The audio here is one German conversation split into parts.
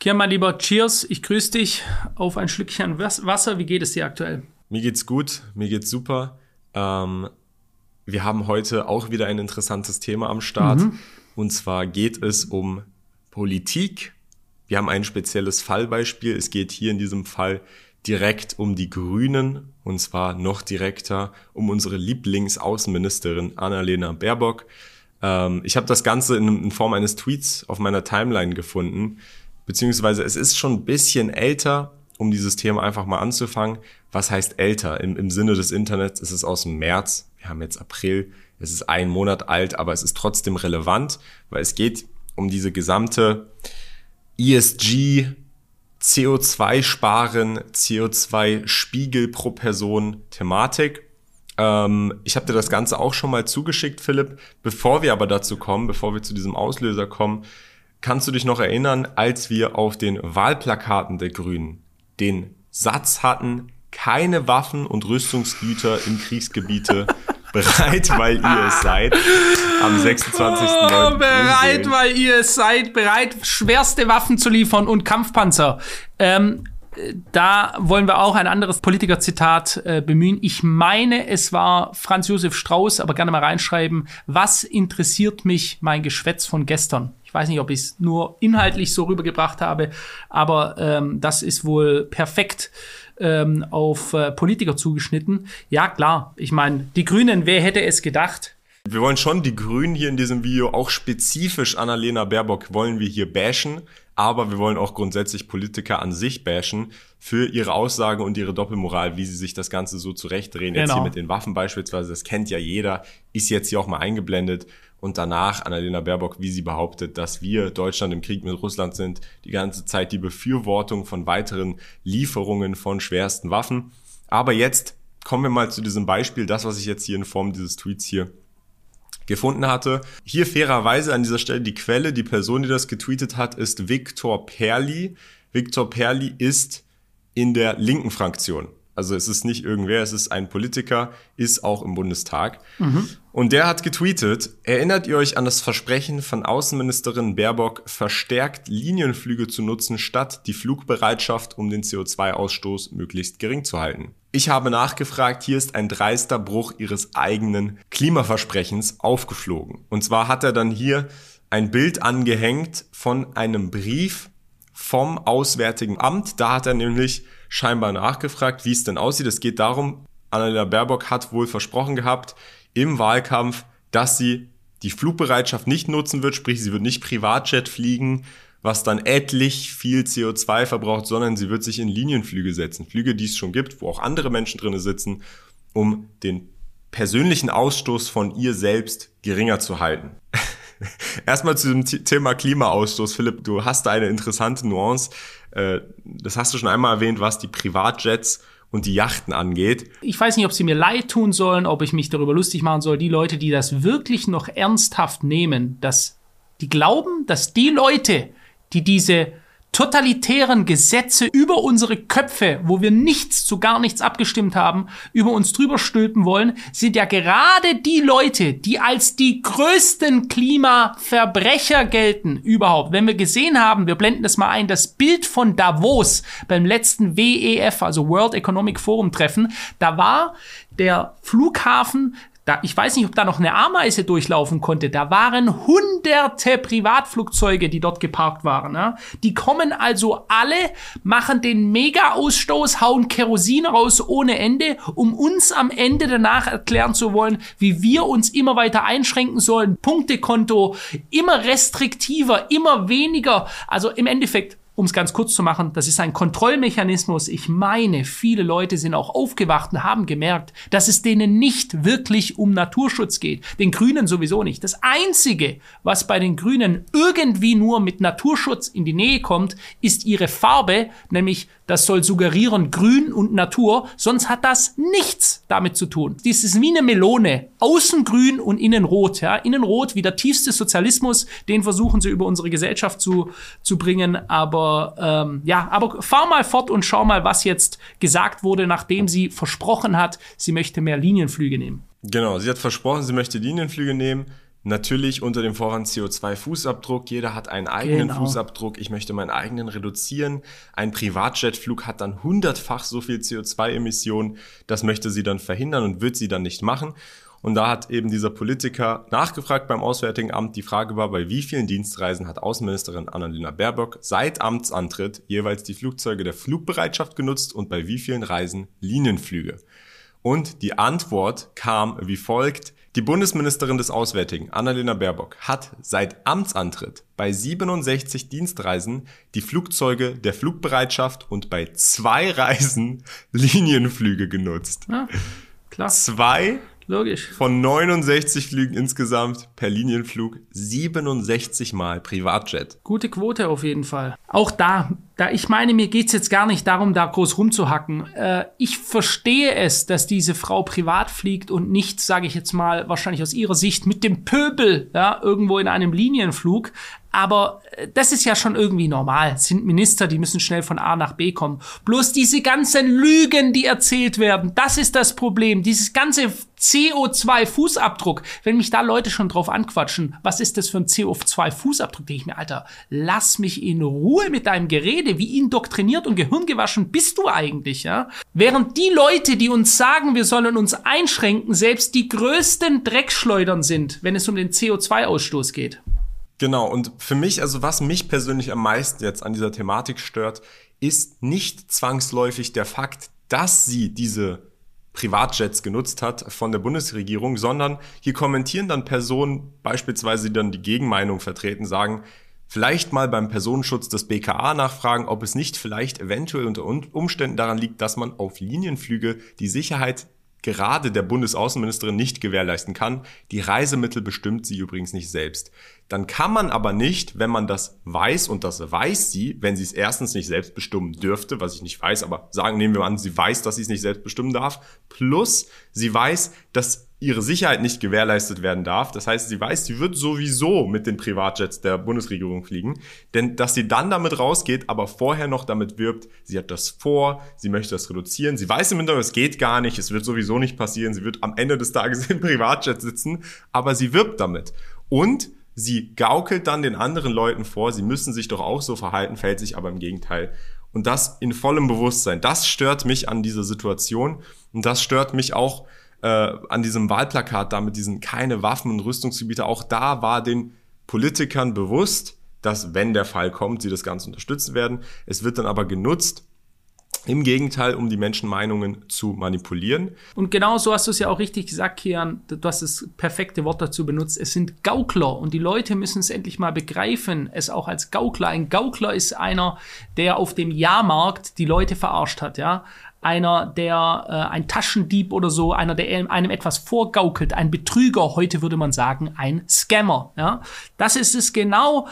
Kian, mein Lieber, cheers. Ich grüße dich auf ein Schlückchen Wasser. Wie geht es dir aktuell? Mir geht's gut, mir geht's super. Ähm, wir haben heute auch wieder ein interessantes Thema am Start. Mhm. Und zwar geht es um Politik. Wir haben ein spezielles Fallbeispiel. Es geht hier in diesem Fall direkt um die Grünen und zwar noch direkter um unsere Lieblingsaußenministerin Annalena Baerbock. Ähm, ich habe das Ganze in, in Form eines Tweets auf meiner Timeline gefunden beziehungsweise es ist schon ein bisschen älter, um dieses Thema einfach mal anzufangen. Was heißt älter? Im, im Sinne des Internets ist es aus dem März. Wir haben jetzt April. Es ist ein Monat alt, aber es ist trotzdem relevant, weil es geht um diese gesamte ESG, CO2-Sparen, CO2-Spiegel pro Person Thematik. Ähm, ich habe dir das Ganze auch schon mal zugeschickt, Philipp. Bevor wir aber dazu kommen, bevor wir zu diesem Auslöser kommen, Kannst du dich noch erinnern, als wir auf den Wahlplakaten der Grünen den Satz hatten, keine Waffen und Rüstungsgüter in Kriegsgebiete bereit, weil ihr es seid. Am 26. Oh, bereit, weil ihr es seid. Bereit, schwerste Waffen zu liefern und Kampfpanzer. Ähm, da wollen wir auch ein anderes Politikerzitat äh, bemühen. Ich meine, es war Franz Josef Strauß, aber gerne mal reinschreiben. Was interessiert mich mein Geschwätz von gestern? Ich weiß nicht, ob ich es nur inhaltlich so rübergebracht habe, aber ähm, das ist wohl perfekt ähm, auf äh, Politiker zugeschnitten. Ja, klar. Ich meine, die Grünen, wer hätte es gedacht? Wir wollen schon die Grünen hier in diesem Video, auch spezifisch Annalena Baerbock, wollen wir hier bashen aber wir wollen auch grundsätzlich Politiker an sich bashen für ihre Aussagen und ihre Doppelmoral, wie sie sich das Ganze so zurechtdrehen. Genau. Jetzt hier genau. mit den Waffen beispielsweise, das kennt ja jeder, ist jetzt hier auch mal eingeblendet. Und danach Annalena Baerbock, wie sie behauptet, dass wir Deutschland im Krieg mit Russland sind, die ganze Zeit die Befürwortung von weiteren Lieferungen von schwersten Waffen. Aber jetzt kommen wir mal zu diesem Beispiel, das, was ich jetzt hier in Form dieses Tweets hier gefunden hatte. Hier fairerweise an dieser Stelle die Quelle, die Person, die das getweetet hat, ist Viktor Perli. Viktor Perli ist in der linken Fraktion. Also es ist nicht irgendwer, es ist ein Politiker, ist auch im Bundestag. Mhm. Und der hat getweetet, erinnert ihr euch an das Versprechen von Außenministerin Baerbock, verstärkt Linienflüge zu nutzen, statt die Flugbereitschaft, um den CO2-Ausstoß möglichst gering zu halten? Ich habe nachgefragt, hier ist ein dreister Bruch ihres eigenen Klimaversprechens aufgeflogen. Und zwar hat er dann hier ein Bild angehängt von einem Brief vom Auswärtigen Amt. Da hat er nämlich scheinbar nachgefragt, wie es denn aussieht. Es geht darum, Annalena Baerbock hat wohl versprochen gehabt im Wahlkampf, dass sie die Flugbereitschaft nicht nutzen wird, sprich sie wird nicht Privatjet fliegen, was dann etlich viel CO2 verbraucht, sondern sie wird sich in Linienflüge setzen. Flüge, die es schon gibt, wo auch andere Menschen drin sitzen, um den persönlichen Ausstoß von ihr selbst geringer zu halten. Erstmal zu dem Thema Klimaausstoß. Philipp, du hast da eine interessante Nuance. Äh, das hast du schon einmal erwähnt, was die Privatjets und die Yachten angeht. Ich weiß nicht, ob sie mir leid tun sollen, ob ich mich darüber lustig machen soll. Die Leute, die das wirklich noch ernsthaft nehmen, dass die glauben, dass die Leute, die diese totalitären Gesetze über unsere Köpfe, wo wir nichts zu gar nichts abgestimmt haben, über uns drüber stülpen wollen, sind ja gerade die Leute, die als die größten Klimaverbrecher gelten überhaupt. Wenn wir gesehen haben, wir blenden das mal ein, das Bild von Davos beim letzten WEF, also World Economic Forum Treffen, da war der Flughafen da, ich weiß nicht, ob da noch eine Ameise durchlaufen konnte. Da waren hunderte Privatflugzeuge, die dort geparkt waren. Ja? Die kommen also alle, machen den Mega-Ausstoß, hauen Kerosin raus ohne Ende, um uns am Ende danach erklären zu wollen, wie wir uns immer weiter einschränken sollen. Punktekonto, immer restriktiver, immer weniger. Also im Endeffekt um es ganz kurz zu machen, das ist ein Kontrollmechanismus. Ich meine, viele Leute sind auch aufgewacht und haben gemerkt, dass es denen nicht wirklich um Naturschutz geht. Den Grünen sowieso nicht. Das Einzige, was bei den Grünen irgendwie nur mit Naturschutz in die Nähe kommt, ist ihre Farbe, nämlich das soll suggerieren Grün und Natur, sonst hat das nichts damit zu tun. Dies ist wie eine Melone, außen grün und innen rot. Ja? Innen rot wie der tiefste Sozialismus, den versuchen sie über unsere Gesellschaft zu, zu bringen. Aber ähm, ja, aber fahr mal fort und schau mal, was jetzt gesagt wurde, nachdem sie versprochen hat, sie möchte mehr Linienflüge nehmen. Genau, sie hat versprochen, sie möchte Linienflüge nehmen. Natürlich unter dem Vorwand CO2-Fußabdruck. Jeder hat einen eigenen Genau. Fußabdruck. Ich möchte meinen eigenen reduzieren. Ein Privatjetflug hat dann hundertfach so viel CO2-Emissionen. Das möchte sie dann verhindern und wird sie dann nicht machen. Und da hat eben dieser Politiker nachgefragt beim Auswärtigen Amt. Die Frage war, bei wie vielen Dienstreisen hat Außenministerin Annalena Baerbock seit Amtsantritt jeweils die Flugzeuge der Flugbereitschaft genutzt und bei wie vielen Reisen Linienflüge? Und die Antwort kam wie folgt. Die Bundesministerin des Auswärtigen, Annalena Baerbock, hat seit Amtsantritt bei 67 Dienstreisen die Flugzeuge der Flugbereitschaft und bei zwei Reisen Linienflüge genutzt. Ja, klar, Zwei logisch. von 69 Flügen insgesamt per Linienflug 67 Mal Privatjet. Gute Quote auf jeden Fall. Auch da, da ich meine, mir geht's jetzt gar nicht darum, da groß rumzuhacken. Äh, ich verstehe es, dass diese Frau privat fliegt und nicht, sage ich jetzt mal, wahrscheinlich aus ihrer Sicht mit dem Pöbel ja, irgendwo in einem Linienflug. Aber äh, das ist ja schon irgendwie normal. Es sind Minister, die müssen schnell von A nach B kommen. Bloß diese ganzen Lügen, die erzählt werden, das ist das Problem. Dieses ganze CO2-Fußabdruck. Wenn mich da Leute schon drauf anquatschen, was ist das für ein CO2-Fußabdruck, denke ich mir, Alter, lass mich in Ruhe mit deinem Gerede. Wie indoktriniert und gehirngewaschen bist du eigentlich, ja? Während die Leute, die uns sagen, wir sollen uns einschränken, selbst die größten Dreckschleudern sind, wenn es um den CO2-Ausstoß geht. Genau, und für mich, also was mich persönlich am meisten jetzt an dieser Thematik stört, ist nicht zwangsläufig der Fakt, dass sie diese Privatjets genutzt hat von der Bundesregierung, sondern hier kommentieren dann Personen, beispielsweise die dann die Gegenmeinung vertreten, sagen, vielleicht mal beim Personenschutz des BKA nachfragen, ob es nicht vielleicht eventuell unter Umständen daran liegt, dass man auf Linienflüge die Sicherheit gerade der Bundesaußenministerin nicht gewährleisten kann. Die Reisemittel bestimmt sie übrigens nicht selbst. Dann kann man aber nicht, wenn man das weiß, und das weiß sie, wenn sie es erstens nicht selbst bestimmen dürfte, was ich nicht weiß, aber sagen, nehmen wir an, sie weiß, dass sie es nicht selbst bestimmen darf, plus sie weiß, dass ihre Sicherheit nicht gewährleistet werden darf. Das heißt, sie weiß, sie wird sowieso mit den Privatjets der Bundesregierung fliegen. Denn dass sie dann damit rausgeht, aber vorher noch damit wirbt, sie hat das vor, sie möchte das reduzieren. Sie weiß im Hintergrund, es geht gar nicht, es wird sowieso nicht passieren. Sie wird am Ende des Tages im Privatjet sitzen, aber sie wirbt damit. Und sie gaukelt dann den anderen Leuten vor, sie müssen sich doch auch so verhalten, fällt sich aber im Gegenteil. Und das in vollem Bewusstsein. Das stört mich an dieser Situation. Und das stört mich auch äh, an diesem Wahlplakat da mit diesen keine Waffen und Rüstungsgebiete, auch da war den Politikern bewusst, dass wenn der Fall kommt, sie das Ganze unterstützen werden. Es wird dann aber genutzt, im Gegenteil, um die Menschenmeinungen zu manipulieren. Und genau so hast du es ja auch richtig gesagt, Kian. Du hast das perfekte Wort dazu benutzt. Es sind Gaukler und die Leute müssen es endlich mal begreifen, es auch als Gaukler. Ein Gaukler ist einer, der auf dem Jahrmarkt die Leute verarscht hat, ja. Einer, der äh, ein Taschendieb oder so, einer, der einem etwas vorgaukelt, ein Betrüger, heute würde man sagen, ein Scammer. Ja? Das ist es genau.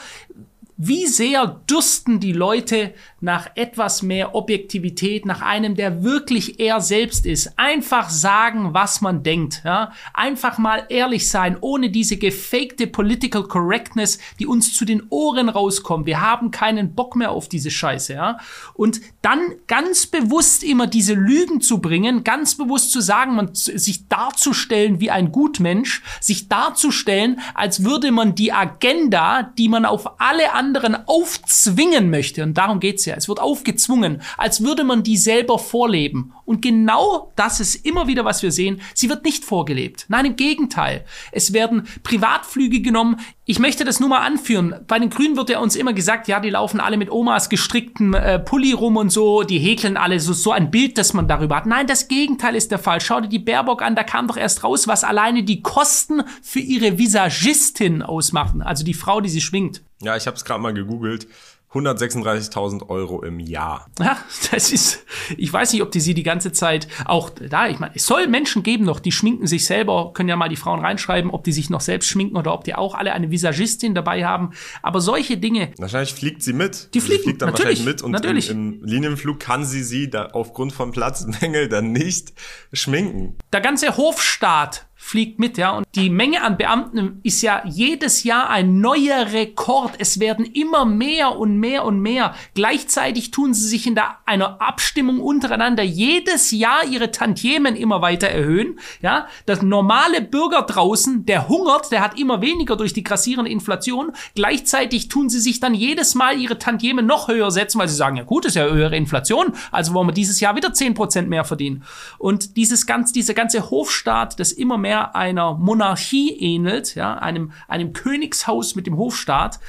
Wie sehr dürsten die Leute nach etwas mehr Objektivität, nach einem, der wirklich er selbst ist. Einfach sagen, was man denkt. Ja? Einfach mal ehrlich sein, ohne diese gefakte Political Correctness, die uns zu den Ohren rauskommt. Wir haben keinen Bock mehr auf diese Scheiße. Ja? Und dann ganz bewusst immer diese Lügen zu bringen, ganz bewusst zu sagen, man sich darzustellen wie ein Gutmensch, sich darzustellen, als würde man die Agenda, die man auf alle anderen aufzwingen möchte, und darum geht's ja, es wird aufgezwungen, als würde man die selber vorleben. Und genau das ist immer wieder, was wir sehen. Sie wird nicht vorgelebt. Nein, im Gegenteil. Es werden Privatflüge genommen. Ich möchte das nur mal anführen. Bei den Grünen wird ja uns immer gesagt, ja, die laufen alle mit Omas gestrickten äh, Pulli rum und so, die häkeln alle so, so ein Bild, das man darüber hat. Nein, das Gegenteil ist der Fall. Schau dir die Baerbock an, da kam doch erst raus, was alleine die Kosten für ihre Visagistin ausmachen. Also die Frau, die sie schwingt. Ja, ich habe es gerade mal gegoogelt. 136.000 Euro im Jahr. Ja, das ist, ich weiß nicht, ob die sie die ganze Zeit auch da, ich meine, es soll Menschen geben noch, die schminken sich selber, können ja mal die Frauen reinschreiben, ob die sich noch selbst schminken oder ob die auch alle eine Visagistin dabei haben. Aber solche Dinge. Wahrscheinlich fliegt sie mit. Die fliegen, sie fliegt dann natürlich, wahrscheinlich mit und natürlich. Im, im Linienflug kann sie sie da aufgrund von Platzmängel dann nicht schminken. Der ganze Hofstaat fliegt mit, ja. Und die Menge an Beamten ist ja jedes Jahr ein neuer Rekord. Es werden immer mehr und mehr und mehr. Gleichzeitig tun sie sich in der, einer Abstimmung untereinander jedes Jahr ihre Tantiemen immer weiter erhöhen, ja. Das normale Bürger draußen, der hungert, der hat immer weniger durch die grassierende Inflation. Gleichzeitig tun sie sich dann jedes Mal ihre Tantiemen noch höher setzen, weil sie sagen, ja gut, ist ja höhere Inflation, also wollen wir dieses Jahr wieder zehn Prozent mehr verdienen. Und dieses ganz, dieser ganze Hofstaat, das immer mehr mehr einer Monarchie ähnelt, ja, einem, einem Königshaus mit dem Hofstaat.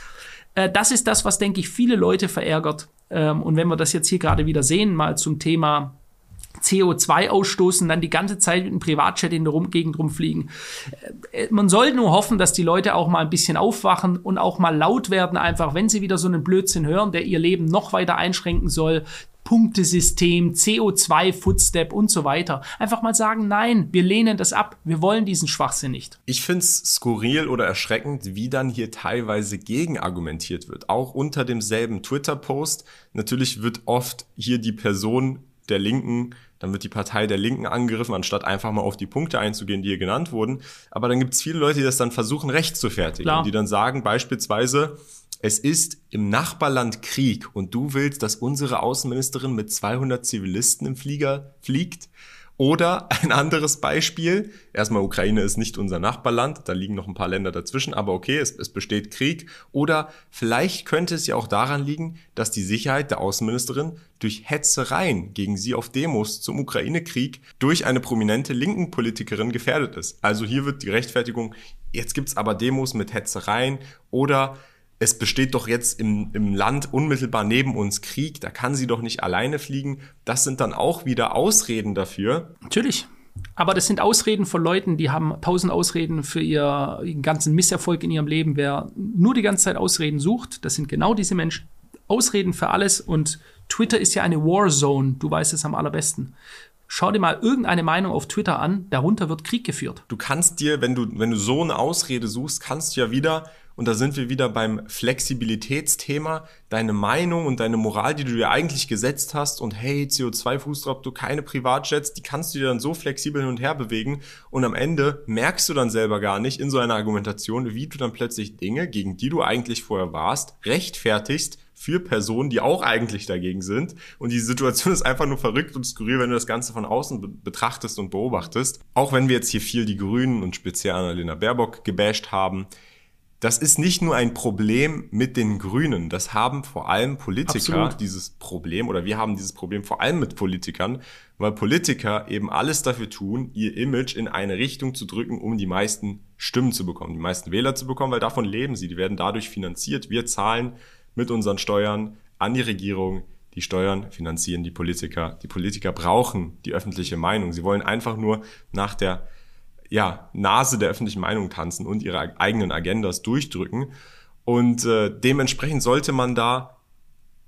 Äh, das ist das, was, denke ich, viele Leute verärgert. Ähm, und wenn wir das jetzt hier gerade wieder sehen, mal zum Thema CO2 ausstoßen, dann die ganze Zeit mit einem Privatjet in der Gegend rumfliegen. Äh, man soll nur hoffen, dass die Leute auch mal ein bisschen aufwachen und auch mal laut werden, einfach wenn sie wieder so einen Blödsinn hören, der ihr Leben noch weiter einschränken soll. Punktesystem, CO2, Footstep und so weiter. Einfach mal sagen, nein, wir lehnen das ab, wir wollen diesen Schwachsinn nicht. Ich finde es skurril oder erschreckend, wie dann hier teilweise gegenargumentiert wird. Auch unter demselben Twitter-Post. Natürlich wird oft hier die Person der Linken, dann wird die Partei der Linken angegriffen, anstatt einfach mal auf die Punkte einzugehen, die hier genannt wurden. Aber dann gibt es viele Leute, die das dann versuchen, recht zu fertigen. Die dann sagen beispielsweise, es ist im Nachbarland Krieg und du willst, dass unsere Außenministerin mit 200 Zivilisten im Flieger fliegt? Oder ein anderes Beispiel. Erstmal, Ukraine ist nicht unser Nachbarland. Da liegen noch ein paar Länder dazwischen. Aber okay, es, es, besteht Krieg. Oder vielleicht könnte es ja auch daran liegen, dass die Sicherheit der Außenministerin durch Hetzereien gegen sie auf Demos zum Ukraine-Krieg durch eine prominente linken Politikerin gefährdet ist. Also hier wird die Rechtfertigung, jetzt gibt's aber Demos mit Hetzereien oder es besteht doch jetzt im, im Land unmittelbar neben uns Krieg, da kann sie doch nicht alleine fliegen. Das sind dann auch wieder Ausreden dafür. Natürlich. Aber das sind Ausreden von Leuten, die haben tausend Ausreden für ihr, ihren ganzen Misserfolg in ihrem Leben. Wer nur die ganze Zeit Ausreden sucht, das sind genau diese Menschen. Ausreden für alles und Twitter ist ja eine Warzone. Du weißt es am allerbesten. Schau dir mal irgendeine Meinung auf Twitter an, darunter wird Krieg geführt. Du kannst dir, wenn du, wenn du so eine Ausrede suchst, kannst du ja wieder und da sind wir wieder beim Flexibilitätsthema. Deine Meinung und deine Moral, die du dir eigentlich gesetzt hast und hey, CO2-Fußabdruck, keine Privatjets, die kannst du dir dann so flexibel hin und her bewegen und am Ende merkst du dann selber gar nicht in so einer Argumentation, wie du dann plötzlich Dinge, gegen die du eigentlich vorher warst, rechtfertigst, für Personen, die auch eigentlich dagegen sind. Und die Situation ist einfach nur verrückt und skurril, wenn du das Ganze von außen betrachtest und beobachtest. Auch wenn wir jetzt hier viel die Grünen und speziell Annalena Baerbock gebasht haben, das ist nicht nur ein Problem mit den Grünen. Das haben vor allem Politiker Absolut. dieses Problem oder wir haben dieses Problem vor allem mit Politikern, weil Politiker eben alles dafür tun, ihr Image in eine Richtung zu drücken, um die meisten Stimmen zu bekommen, die meisten Wähler zu bekommen, weil davon leben sie. Die werden dadurch finanziert. Wir zahlen mit unseren Steuern an die Regierung. Die Steuern finanzieren die Politiker. Die Politiker brauchen die öffentliche Meinung. Sie wollen einfach nur nach der ja, Nase der öffentlichen Meinung tanzen und ihre eigenen Agendas durchdrücken. Und äh, dementsprechend sollte man da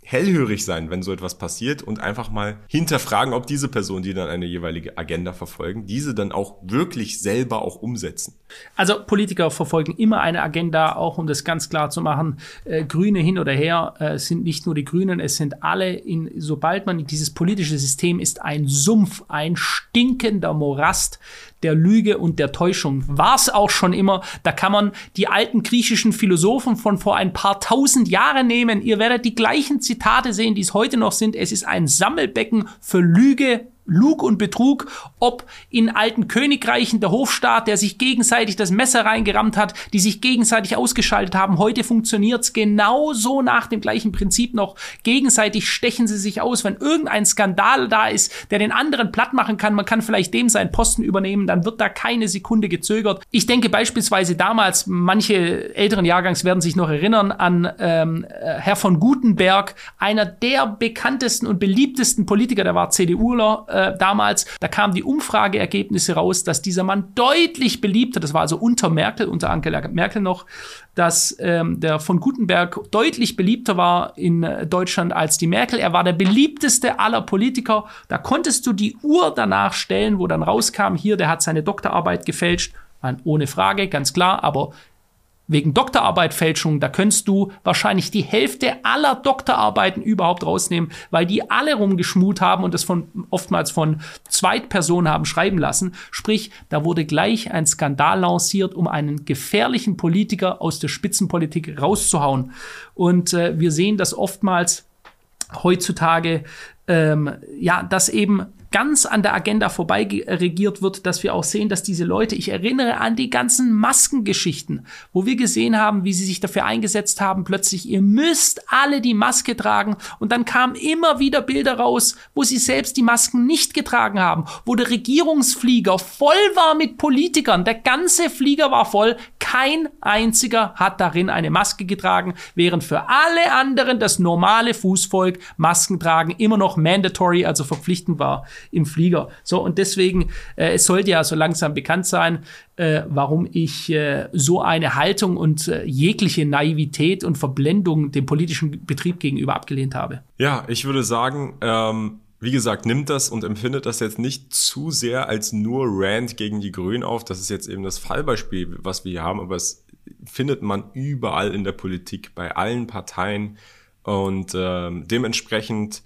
hellhörig sein, wenn so etwas passiert und einfach mal hinterfragen, ob diese Personen, die dann eine jeweilige Agenda verfolgen, diese dann auch wirklich selber auch umsetzen. Also Politiker verfolgen immer eine Agenda, auch um das ganz klar zu machen. Äh, Grüne hin oder her äh, sind nicht nur die Grünen, es sind alle in, sobald man dieses politische System ist ein Sumpf, ein stinkender Morast, der Lüge und der Täuschung. War es auch schon immer. Da kann man die alten griechischen Philosophen von vor ein paar tausend Jahren nehmen. Ihr werdet die gleichen Zitate sehen, die es heute noch sind. Es ist ein Sammelbecken für Lüge, Lug und Betrug, ob in alten Königreichen der Hofstaat, der sich gegenseitig das Messer reingerammt hat, die sich gegenseitig ausgeschaltet haben. Heute funktioniert's genauso nach dem gleichen Prinzip noch. Gegenseitig stechen sie sich aus. Wenn irgendein Skandal da ist, der den anderen platt machen kann, man kann vielleicht dem seinen Posten übernehmen, dann wird da keine Sekunde gezögert. Ich denke beispielsweise damals, manche älteren Jahrgangs werden sich noch erinnern an ähm, äh, Herr von Gutenberg, einer der bekanntesten und beliebtesten Politiker, der war CDUler, äh, damals, da kamen die Umfrageergebnisse raus, dass dieser Mann deutlich beliebter, das war also unter Merkel, unter Angela Merkel noch, dass ähm, der von Gutenberg deutlich beliebter war in äh, Deutschland als die Merkel. Er war der beliebteste aller Politiker. Da konntest du die Uhr danach stellen, wo dann rauskam, hier, der hat seine Doktorarbeit gefälscht. Ohne Frage, ganz klar, aber wegen Doktorarbeitfälschung, da könntest du wahrscheinlich die Hälfte aller Doktorarbeiten überhaupt rausnehmen, weil die alle rumgeschmut haben und das von oftmals von Zweitpersonen haben schreiben lassen. Sprich, da wurde gleich ein Skandal lanciert, um einen gefährlichen Politiker aus der Spitzenpolitik rauszuhauen. Und äh, wir sehen das oftmals heutzutage, ähm, ja, dass eben ganz an der Agenda vorbei regiert wird, dass wir auch sehen, dass diese Leute, ich erinnere an die ganzen Maskengeschichten, wo wir gesehen haben, wie sie sich dafür eingesetzt haben, plötzlich, ihr müsst alle die Maske tragen. Und dann kamen immer wieder Bilder raus, wo sie selbst die Masken nicht getragen haben, wo der Regierungsflieger voll war mit Politikern, der ganze Flieger war voll, kein einziger hat darin eine Maske getragen, während für alle anderen das normale Fußvolk Masken tragen immer noch mandatory, also verpflichtend war im Flieger. So, und deswegen, äh, es sollte ja so langsam bekannt sein, äh, warum ich äh, so eine Haltung und äh, jegliche Naivität und Verblendung dem politischen Betrieb gegenüber abgelehnt habe. Ja, ich würde sagen, ähm, wie gesagt, nimmt das und empfindet das jetzt nicht zu sehr als nur Rand gegen die Grünen auf. Das ist jetzt eben das Fallbeispiel, was wir hier haben, aber es findet man überall in der Politik, bei allen Parteien. Und ähm, dementsprechend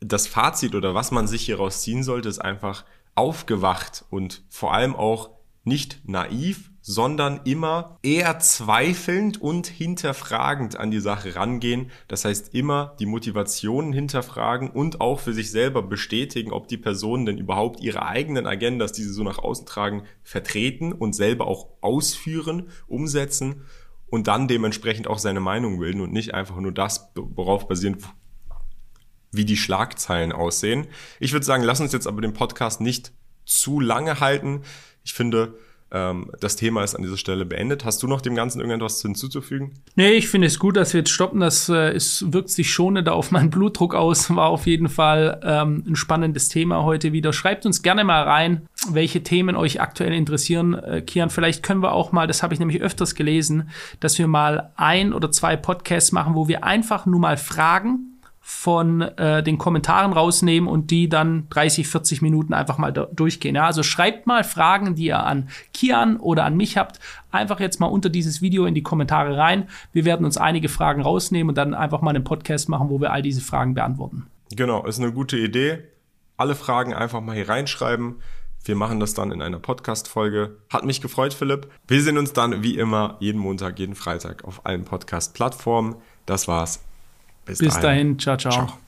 das Fazit oder was man sich hieraus ziehen sollte, ist einfach aufgewacht und vor allem auch nicht naiv, sondern immer eher zweifelnd und hinterfragend an die Sache rangehen. Das heißt immer die Motivationen hinterfragen und auch für sich selber bestätigen, ob die Personen denn überhaupt ihre eigenen Agendas, die sie so nach außen tragen, vertreten und selber auch ausführen, umsetzen und dann dementsprechend auch seine Meinung bilden und nicht einfach nur das, worauf basierend wie die Schlagzeilen aussehen. Ich würde sagen, lass uns jetzt aber den Podcast nicht zu lange halten. Ich finde, ähm, das Thema ist an dieser Stelle beendet. Hast du noch dem Ganzen irgendetwas hinzuzufügen? Nee, ich finde es gut, dass wir jetzt stoppen. Das äh, ist, wirkt sich schonender auf meinen Blutdruck aus. War auf jeden Fall ähm, ein spannendes Thema heute wieder. Schreibt uns gerne mal rein, welche Themen euch aktuell interessieren. Äh, Kian, vielleicht können wir auch mal, das habe ich nämlich öfters gelesen, dass wir mal ein oder zwei Podcasts machen, wo wir einfach nur mal fragen, von äh, den Kommentaren rausnehmen und die dann 30, 40 Minuten einfach mal durchgehen. Ja, also schreibt mal Fragen, die ihr an Kian oder an mich habt, einfach jetzt mal unter dieses Video in die Kommentare rein. Wir werden uns einige Fragen rausnehmen und dann einfach mal einen Podcast machen, wo wir all diese Fragen beantworten. Genau, ist eine gute Idee. Alle Fragen einfach mal hier reinschreiben. Wir machen das dann in einer Podcast-Folge. Hat mich gefreut, Philipp. Wir sehen uns dann wie immer jeden Montag, jeden Freitag auf allen Podcast-Plattformen. Das war's. Bis, Bis dahin. dahin. Ciao, ciao. ciao.